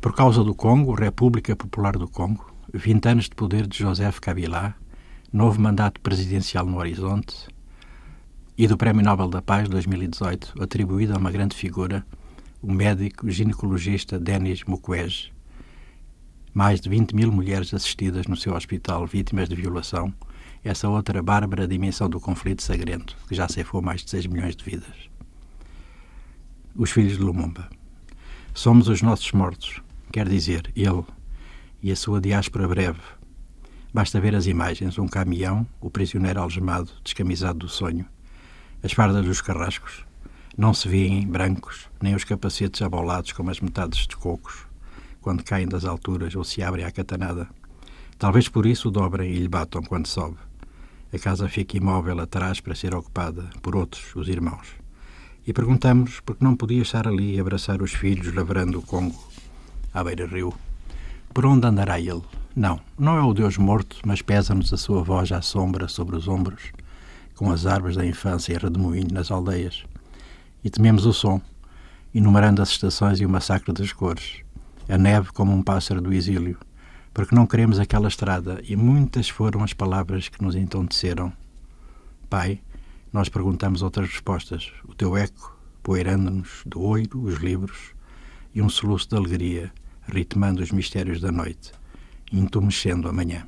Por causa do Congo, República Popular do Congo, 20 anos de poder de Joseph Kabila, novo mandato presidencial no horizonte e do Prémio Nobel da Paz 2018, atribuído a uma grande figura, o médico ginecologista Denis Mukwege. Mais de 20 mil mulheres assistidas no seu hospital vítimas de violação, essa outra bárbara dimensão do conflito sagrento, que já ceifou mais de 6 milhões de vidas. Os filhos de Lumumba. Somos os nossos mortos, quer dizer, ele e a sua diáspora breve. Basta ver as imagens: um caminhão, o prisioneiro algemado, descamisado do sonho, as fardas dos carrascos. Não se vêem brancos, nem os capacetes abolados como as metades de cocos, quando caem das alturas ou se abrem à catanada. Talvez por isso o dobrem e lhe batam quando sobe. A casa fica imóvel atrás para ser ocupada por outros, os irmãos. E perguntamos por que não podia estar ali e abraçar os filhos lavrando o Congo, à beira-rio. Por onde andará ele? Não, não é o Deus morto, mas pesa-nos a sua voz à sombra sobre os ombros, com as árvores da infância redemoinho nas aldeias. E tememos o som, enumerando as estações e o massacre das cores, a neve como um pássaro do exílio, porque não queremos aquela estrada, e muitas foram as palavras que nos entonteceram. Pai, nós perguntamos outras respostas, o teu eco, poeirando-nos do oiro, os livros, e um soluço de alegria, ritmando os mistérios da noite, entumecendo a manhã.